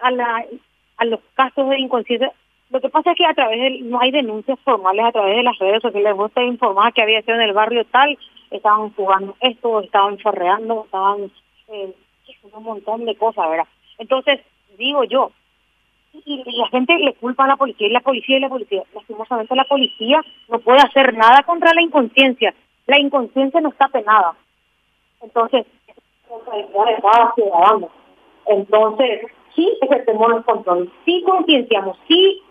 a, la, a los casos de inconsciencia, lo que pasa es que a través de, no hay denuncias formales a través de las redes sociales. Vos te informar que había sido en el barrio tal, estaban jugando esto, estaban chorreando, estaban eh, un montón de cosas, ¿verdad? Entonces, digo yo, y la gente le culpa a la policía y la policía y la policía. Lastimosamente la policía no puede hacer nada contra la inconsciencia. La inconsciencia no está penada. Entonces. Entonces, sí ejercemos los controles, sí concienciamos, sí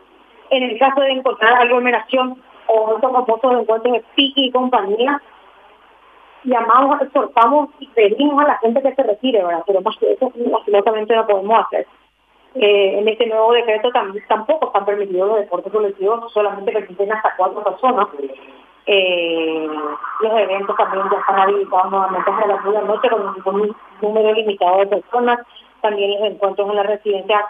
en el caso de encontrar aglomeración o estos famosos encuentros de pique y compañía, llamamos, exhortamos y pedimos a la gente que se retire, ¿verdad? Pero más que eso, absolutamente no podemos hacer. Eh, en este nuevo decreto también, tampoco están permitidos los deportes colectivos, solamente permiten hasta cuatro personas. Eh, los eventos también ya están habilitados nuevamente hasta las 9 de la noche con un, número limitado de personas. También los encuentros en las residencias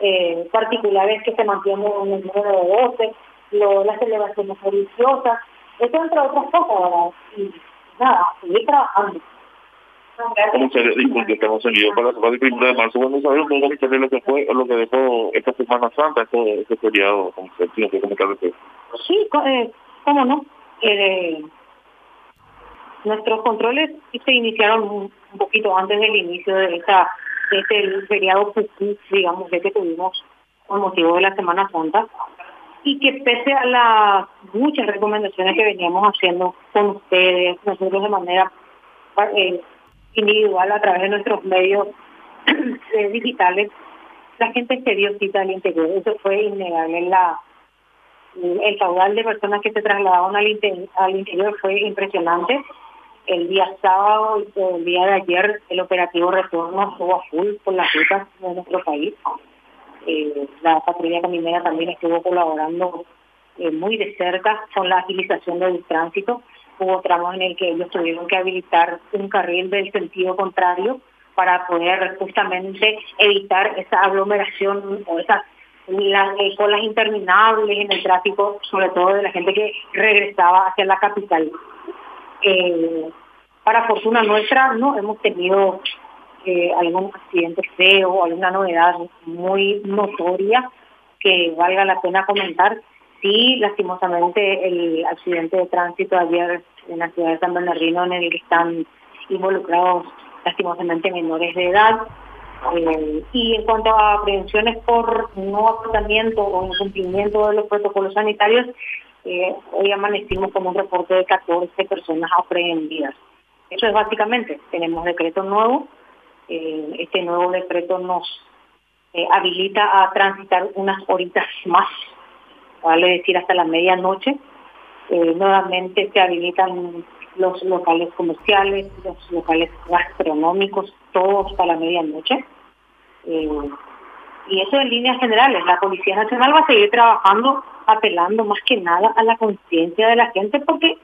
eh, particulares que se mantienen en el número de 12, lo, las celebraciones religiosas, eso entre otras cosas, ¿verdad? Y nada, seguir trabajando. Muchas disculpas, estamos seguidos para la 1 de marzo. Bueno, poco de lo que fue, lo que dejó esta Semana Santa, este, este feriado, como se tiene comentar usted. Sí, eh, cómo no. Eh, nuestros controles se iniciaron un, poquito antes del inicio de esta de este feriado, digamos, que tuvimos con motivo de la Semana Santa y que pese a las muchas recomendaciones que veníamos haciendo con ustedes, nosotros de manera eh, individual a través de nuestros medios eh, digitales, la gente se dio cita al interior. Eso fue innegable. La, el caudal de personas que se trasladaban al, al interior fue impresionante. El día sábado y el día de ayer el operativo retorno estuvo a full por las rutas de nuestro país. Eh, la patrulla caminera también estuvo colaborando eh, muy de cerca con la agilización del tránsito hubo tramos en el que ellos tuvieron que habilitar un carril del sentido contrario para poder justamente evitar esa aglomeración o esas eh, colas interminables en el tráfico, sobre todo de la gente que regresaba hacia la capital. Eh, para fortuna nuestra no hemos tenido eh, algún accidente feo alguna novedad muy notoria que valga la pena comentar. Sí, lastimosamente el accidente de tránsito ayer en la ciudad de San Bernardino en el que están involucrados lastimosamente menores de edad. Eh, y en cuanto a prevenciones por no acotamiento o incumplimiento de los protocolos sanitarios, eh, hoy amanecimos con un reporte de 14 personas aprehendidas. Eso es básicamente, tenemos decreto nuevo, eh, este nuevo decreto nos habilita a transitar unas horitas más, vale decir hasta la medianoche, eh, nuevamente se habilitan los locales comerciales, los locales gastronómicos, todos para la medianoche. Eh, y eso en líneas generales. La Policía Nacional va a seguir trabajando, apelando más que nada a la conciencia de la gente, porque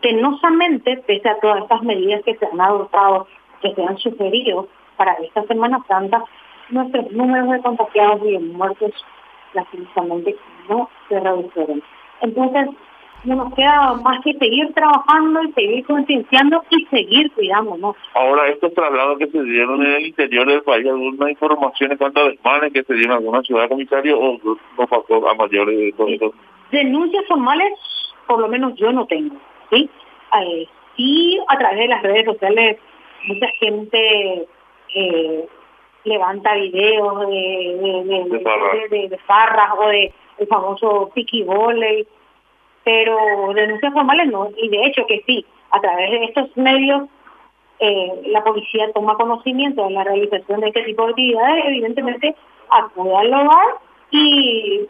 penosamente, pese a todas estas medidas que se han adoptado, que se han sugerido para esta Semana Santa, nuestros números de contagiados y de muertos, lastimosamente, no se redujeron. Entonces, no nos queda más que seguir trabajando y seguir concienciando y seguir cuidándonos. Ahora, estos traslados que se dieron en el interior del país, ¿alguna información en cuanto a desmanes que se dieron en alguna ciudad comisario o no pasó a mayores de todo eso? Denuncias formales, por lo menos yo no tengo, ¿sí? Eh, sí, a través de las redes sociales, mucha gente eh, levanta videos de, de, de, de, farras o de el famoso piqui volley pero denuncias formales no, y de hecho que sí, a través de estos medios eh, la policía toma conocimiento de la realización de este tipo de actividades, evidentemente acude al hogar y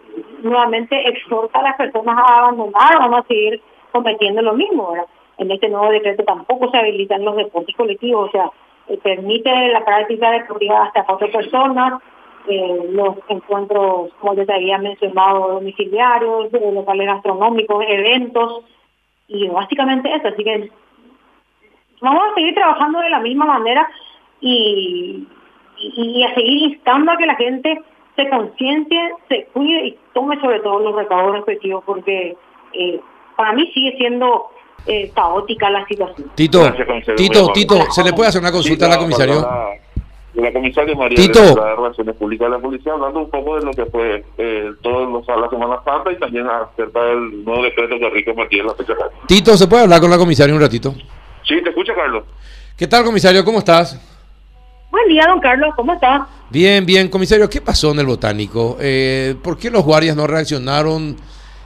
nuevamente exhorta a las personas a abandonar, vamos a seguir cometiendo lo mismo. En este nuevo decreto tampoco se habilitan los deportes colectivos, o sea, eh, permite la práctica deportiva hasta cuatro personas, eh, los encuentros, como ya te había mencionado, domiciliarios, eh, locales gastronómicos, eventos, y básicamente eso. Así que vamos a seguir trabajando de la misma manera y, y, a seguir instando a que la gente se conciencie, se cuide y tome sobre todo los recaudos respectivos, porque eh, para mí sigue siendo eh, caótica la situación. Tito, Tito, Tito, ¿se le puede hacer una consulta a la comisario? La comisaria María Tito. de la Relaciones Públicas de la Policía, hablando un poco de lo que fue eh, todos los la Semana Santa y también acerca del nuevo decreto que Rico Martínez la fecha. Tito, ¿se puede hablar con la comisaria un ratito? Sí, te escucha, Carlos. ¿Qué tal, comisario? ¿Cómo estás? Buen día, don Carlos, ¿cómo está? Bien, bien, comisario, ¿qué pasó en el botánico? Eh, ¿Por qué los guardias no reaccionaron?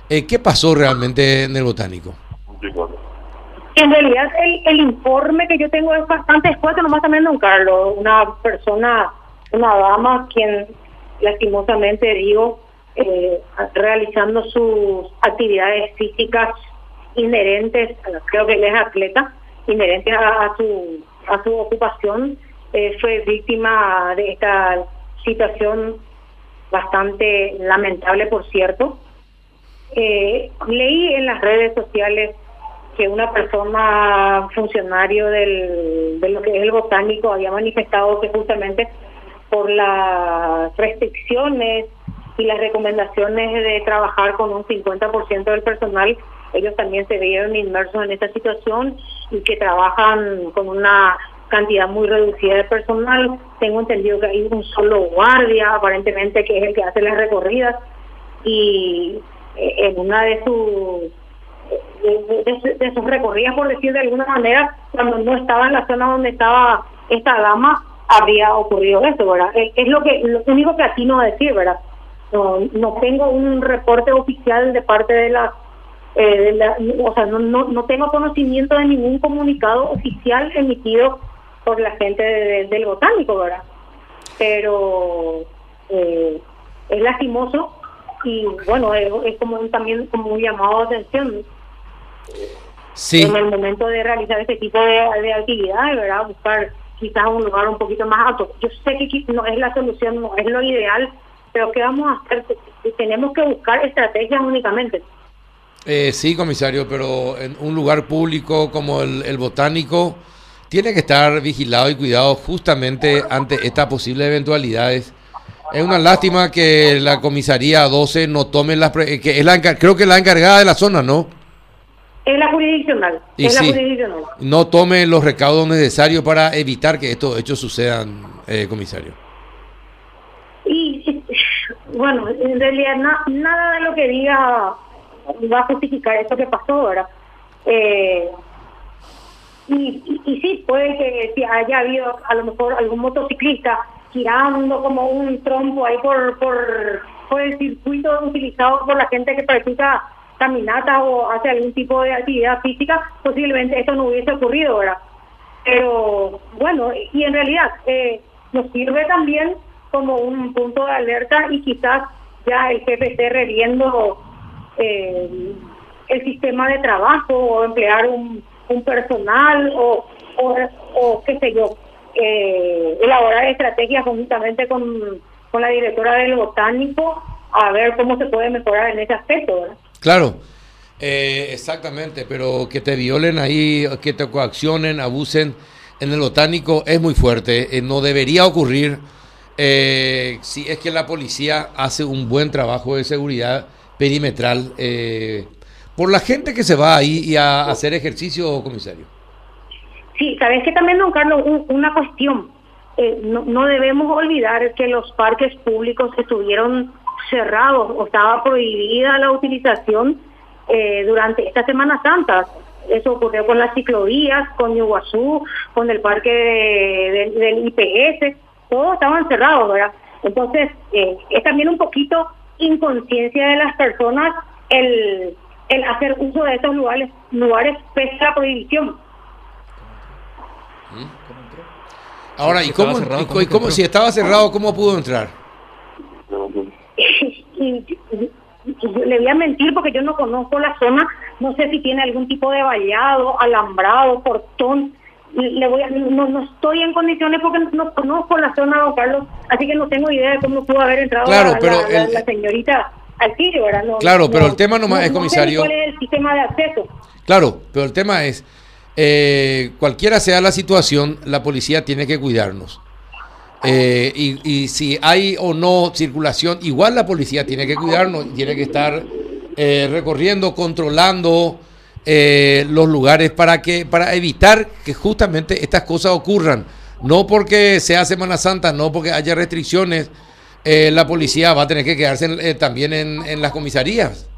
Eh, ¿Qué pasó realmente en el botánico? Sí, bueno. En realidad, el, el informe que yo tengo es bastante escueto, nomás también don Carlos, una persona, una dama, quien lastimosamente digo, eh, realizando sus actividades físicas inherentes, creo que él es atleta, inherentes a, a su a su ocupación, eh, fue víctima de esta situación bastante lamentable, por cierto. Eh, leí en las redes sociales que una persona funcionario del, de lo que es el botánico había manifestado que justamente por las restricciones y las recomendaciones de trabajar con un 50% del personal, ellos también se vieron inmersos en esta situación y que trabajan con una cantidad muy reducida de personal. Tengo entendido que hay un solo guardia, aparentemente, que es el que hace las recorridas y eh, en una de sus de, de, de, sus recorridas, por decir de alguna manera, cuando no estaba en la zona donde estaba esta dama, habría ocurrido eso, ¿verdad? Es, lo que lo único que aquí no decir, ¿verdad? No, no tengo un reporte oficial de parte de la, eh, o sea, no, no, no tengo conocimiento de ningún comunicado oficial emitido por la gente de, de, del botánico, ¿verdad? Pero eh, es lastimoso y bueno, es, como también como un llamado de atención Sí. en el momento de realizar este tipo de, de actividades, ¿verdad? Buscar quizás un lugar un poquito más alto. Yo sé que no es la solución, no es lo ideal, pero ¿qué vamos a hacer? Tenemos que buscar estrategias únicamente. Eh, sí, comisario, pero en un lugar público como el, el, botánico tiene que estar vigilado y cuidado justamente ante estas posibles eventualidades. Es una lástima que la comisaría 12 no tome las... que es la, creo que es la encargada de la zona, ¿no? Es la jurisdiccional. Y es sí, la jurisdiccional. No tome los recaudos necesarios para evitar que estos hechos sucedan, eh, comisario. Y bueno, en realidad na, nada de lo que diga va a justificar esto que pasó, ¿verdad? Eh, y, y, y, sí, puede que si haya habido a lo mejor algún motociclista girando como un trompo ahí por, por, por el circuito utilizado por la gente que practica caminata o hace algún tipo de actividad física, posiblemente esto no hubiese ocurrido, ¿verdad? Pero bueno, y en realidad eh, nos sirve también como un punto de alerta y quizás ya el jefe esté reviendo eh, el sistema de trabajo o emplear un, personal o, o, o, qué sé yo, eh, elaborar estrategias conjuntamente con, con la directora del botánico a ver cómo se puede mejorar en ese aspecto, ¿verdad? Claro, eh, exactamente, pero que te violen ahí, que te coaccionen, abusen en el botánico es muy fuerte, eh, no debería ocurrir. Eh, si es que la policía hace un buen trabajo de seguridad perimetral eh, por la gente que se va ahí y a, a hacer ejercicio, comisario. Sí, sabes que también, don Carlos, un, una cuestión, eh, no, no debemos olvidar que los parques públicos estuvieron cerrados o estaba prohibida la utilización eh, durante esta Semana Santa. Eso ocurrió con las ciclovías, con Iguazú, con el parque de, de, del IPS, todos estaban cerrados, ¿verdad? Entonces, eh, es también un poquito inconsciencia de las personas el, el hacer uso de estos lugares, lugares pese a la prohibición. Ahora, ¿y cómo, cerrado, ¿cómo, y cómo si estaba cerrado, cómo pudo entrar? Le voy a mentir porque yo no conozco la zona, no sé si tiene algún tipo de vallado, alambrado, portón. Le voy a, no, no estoy en condiciones porque no conozco la zona, don Carlos, así que no tengo idea de cómo pudo haber entrado claro, la, pero la, el, la, señorita al sitio, ¿verdad? No, claro, pero el tema nomás no, es, comisario. Sé cuál es el sistema de acceso. Claro, pero el tema es, eh, cualquiera sea la situación, la policía tiene que cuidarnos. Eh, y, si hay o no circulación, igual la policía tiene que cuidarnos, tiene que estar eh, recorriendo, controlando eh, los lugares para que para evitar que justamente estas cosas ocurran. no porque sea Semana Santa, no porque haya restricciones, eh, la policía va a tener que quedarse eh, también en, en, las comisarías.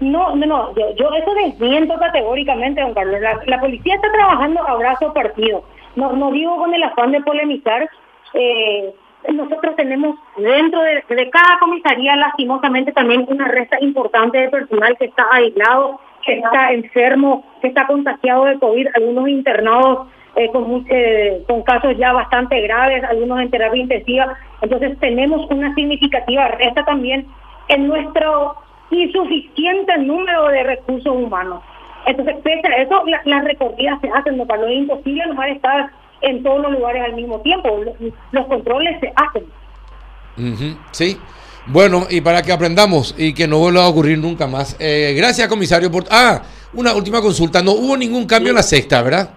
No, no, no, yo, yo eso desmiento categóricamente, don Carlos. La, policía está trabajando a brazo partido. No, no digo con el afán de polemizar. Eh, nosotros tenemos dentro de, cada comisaría, lastimosamente, también una resta importante de personal que está aislado, que está enfermo, que está contagiado de COVID, algunos internados eh, con, eh, con casos ya bastante graves, algunos en terapia intensiva. Entonces tenemos una significativa resta también en nuestro insuficiente número de recursos humanos. Entonces, pese a eso, las recorridas se hacen, no, para lo imposible nomás estar en todos los lugares al mismo tiempo. Los, controles se hacen. Sí. Bueno, y para que aprendamos y que no vuelva a ocurrir nunca más. Eh, gracias, comisario. Por... Ah, una última consulta. No hubo ningún cambio en la sexta, ¿verdad?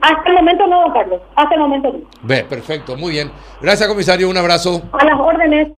Hasta el momento no, Carlos. Hasta el momento no. Ve, perfecto, muy bien. Gracias, comisario. Un abrazo. A las órdenes.